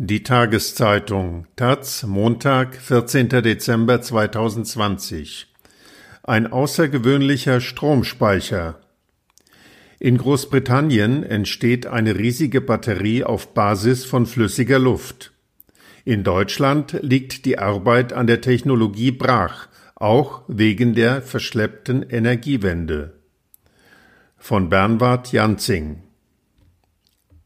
Die Tageszeitung Taz Montag, 14. Dezember 2020 Ein außergewöhnlicher Stromspeicher In Großbritannien entsteht eine riesige Batterie auf Basis von flüssiger Luft. In Deutschland liegt die Arbeit an der Technologie brach, auch wegen der verschleppten Energiewende. Von Bernward Janzing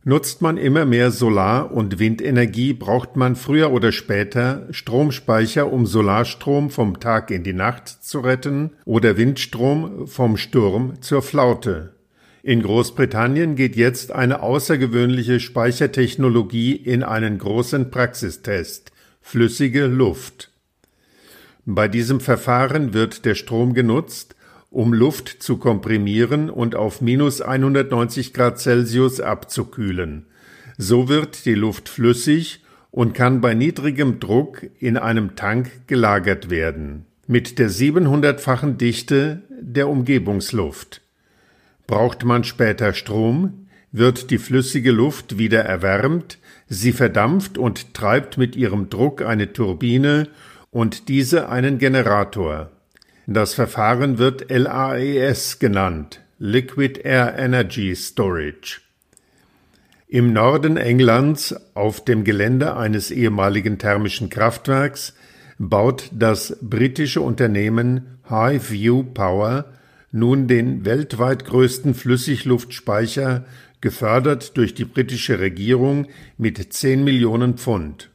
Nutzt man immer mehr Solar- und Windenergie, braucht man früher oder später Stromspeicher, um Solarstrom vom Tag in die Nacht zu retten oder Windstrom vom Sturm zur Flaute. In Großbritannien geht jetzt eine außergewöhnliche Speichertechnologie in einen großen Praxistest flüssige Luft. Bei diesem Verfahren wird der Strom genutzt, um Luft zu komprimieren und auf minus 190 Grad Celsius abzukühlen. So wird die Luft flüssig und kann bei niedrigem Druck in einem Tank gelagert werden. Mit der 700-fachen Dichte der Umgebungsluft. Braucht man später Strom, wird die flüssige Luft wieder erwärmt, sie verdampft und treibt mit ihrem Druck eine Turbine und diese einen Generator. Das Verfahren wird LAES genannt, Liquid Air Energy Storage. Im Norden Englands, auf dem Gelände eines ehemaligen thermischen Kraftwerks, baut das britische Unternehmen Highview Power nun den weltweit größten Flüssigluftspeicher, gefördert durch die britische Regierung mit 10 Millionen Pfund.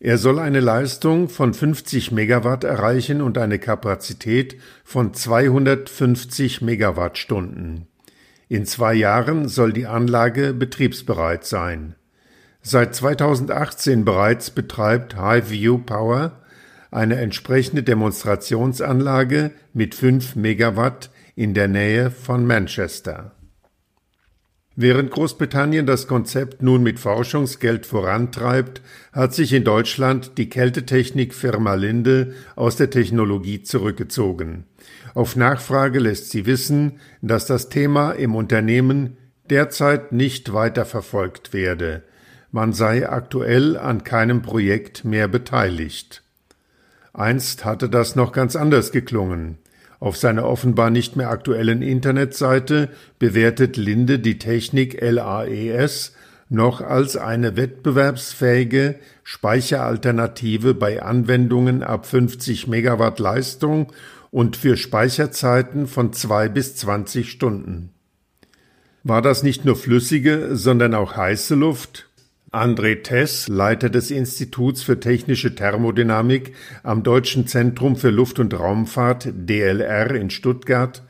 Er soll eine Leistung von 50 Megawatt erreichen und eine Kapazität von 250 Megawattstunden. In zwei Jahren soll die Anlage betriebsbereit sein. Seit 2018 bereits betreibt Highview Power eine entsprechende Demonstrationsanlage mit 5 Megawatt in der Nähe von Manchester. Während Großbritannien das Konzept nun mit Forschungsgeld vorantreibt, hat sich in Deutschland die Kältetechnikfirma Linde aus der Technologie zurückgezogen. Auf Nachfrage lässt sie wissen, dass das Thema im Unternehmen derzeit nicht weiter verfolgt werde. Man sei aktuell an keinem Projekt mehr beteiligt. Einst hatte das noch ganz anders geklungen. Auf seiner offenbar nicht mehr aktuellen Internetseite bewertet Linde die Technik LAES noch als eine wettbewerbsfähige Speicheralternative bei Anwendungen ab 50 Megawatt Leistung und für Speicherzeiten von zwei bis 20 Stunden. War das nicht nur flüssige, sondern auch heiße Luft? André Tess, Leiter des Instituts für technische Thermodynamik am Deutschen Zentrum für Luft- und Raumfahrt DLR in Stuttgart,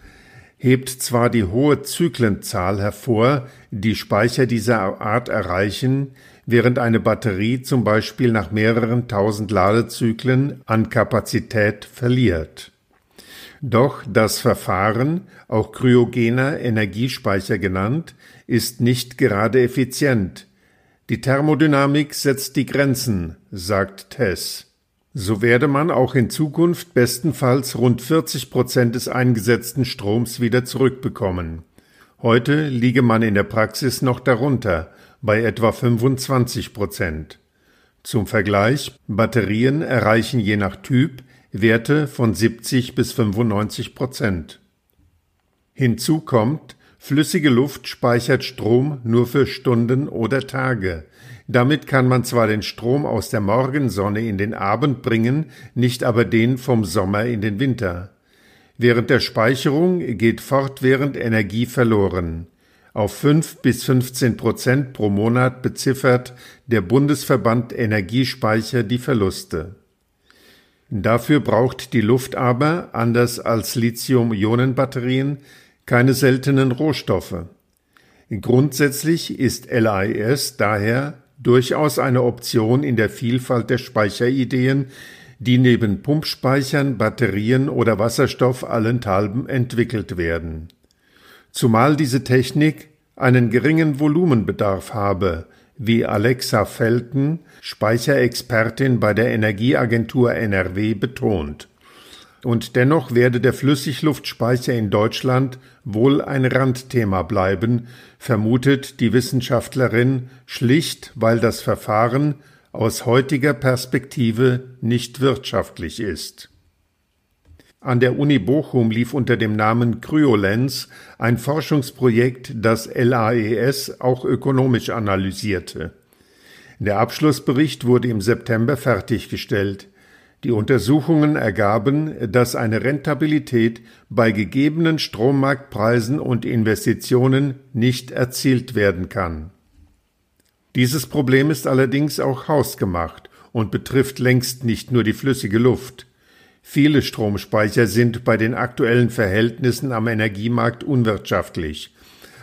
hebt zwar die hohe Zyklenzahl hervor, die Speicher dieser Art erreichen, während eine Batterie zum Beispiel nach mehreren tausend Ladezyklen an Kapazität verliert. Doch das Verfahren, auch kryogener Energiespeicher genannt, ist nicht gerade effizient, die Thermodynamik setzt die Grenzen, sagt Tess. So werde man auch in Zukunft bestenfalls rund 40 Prozent des eingesetzten Stroms wieder zurückbekommen. Heute liege man in der Praxis noch darunter, bei etwa 25 Prozent. Zum Vergleich, Batterien erreichen je nach Typ Werte von 70 bis 95 Prozent. Hinzu kommt, Flüssige Luft speichert Strom nur für Stunden oder Tage. Damit kann man zwar den Strom aus der Morgensonne in den Abend bringen, nicht aber den vom Sommer in den Winter. Während der Speicherung geht fortwährend Energie verloren. Auf fünf bis 15 Prozent pro Monat beziffert der Bundesverband Energiespeicher die Verluste. Dafür braucht die Luft aber, anders als Lithium-Ionen-Batterien, keine seltenen Rohstoffe. Grundsätzlich ist LIS daher durchaus eine Option in der Vielfalt der Speicherideen, die neben Pumpspeichern, Batterien oder Wasserstoff allenthalben entwickelt werden. Zumal diese Technik einen geringen Volumenbedarf habe, wie Alexa Felten, Speicherexpertin bei der Energieagentur NRW, betont. Und dennoch werde der Flüssigluftspeicher in Deutschland wohl ein Randthema bleiben, vermutet die Wissenschaftlerin schlicht, weil das Verfahren aus heutiger Perspektive nicht wirtschaftlich ist. An der Uni Bochum lief unter dem Namen Cryolens ein Forschungsprojekt, das LAES auch ökonomisch analysierte. Der Abschlussbericht wurde im September fertiggestellt. Die Untersuchungen ergaben, dass eine Rentabilität bei gegebenen Strommarktpreisen und Investitionen nicht erzielt werden kann. Dieses Problem ist allerdings auch hausgemacht und betrifft längst nicht nur die flüssige Luft. Viele Stromspeicher sind bei den aktuellen Verhältnissen am Energiemarkt unwirtschaftlich.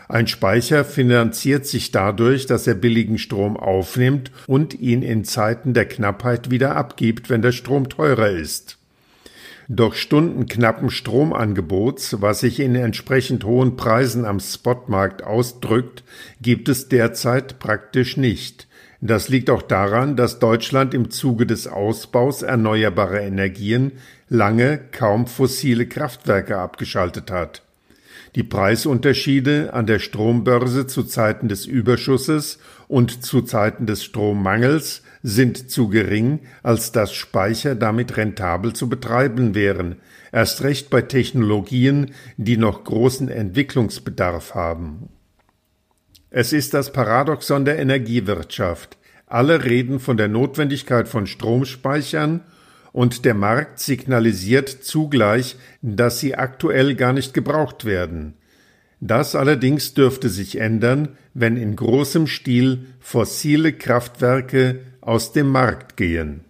Ein Speicher finanziert sich dadurch, dass er billigen Strom aufnimmt und ihn in Zeiten der Knappheit wieder abgibt, wenn der Strom teurer ist. Doch stundenknappen Stromangebots, was sich in entsprechend hohen Preisen am Spotmarkt ausdrückt, gibt es derzeit praktisch nicht. Das liegt auch daran, dass Deutschland im Zuge des Ausbaus erneuerbarer Energien lange kaum fossile Kraftwerke abgeschaltet hat. Die Preisunterschiede an der Strombörse zu Zeiten des Überschusses und zu Zeiten des Strommangels sind zu gering, als dass Speicher damit rentabel zu betreiben wären, erst recht bei Technologien, die noch großen Entwicklungsbedarf haben. Es ist das Paradoxon der Energiewirtschaft. Alle reden von der Notwendigkeit von Stromspeichern und der Markt signalisiert zugleich, dass sie aktuell gar nicht gebraucht werden. Das allerdings dürfte sich ändern, wenn in großem Stil fossile Kraftwerke aus dem Markt gehen.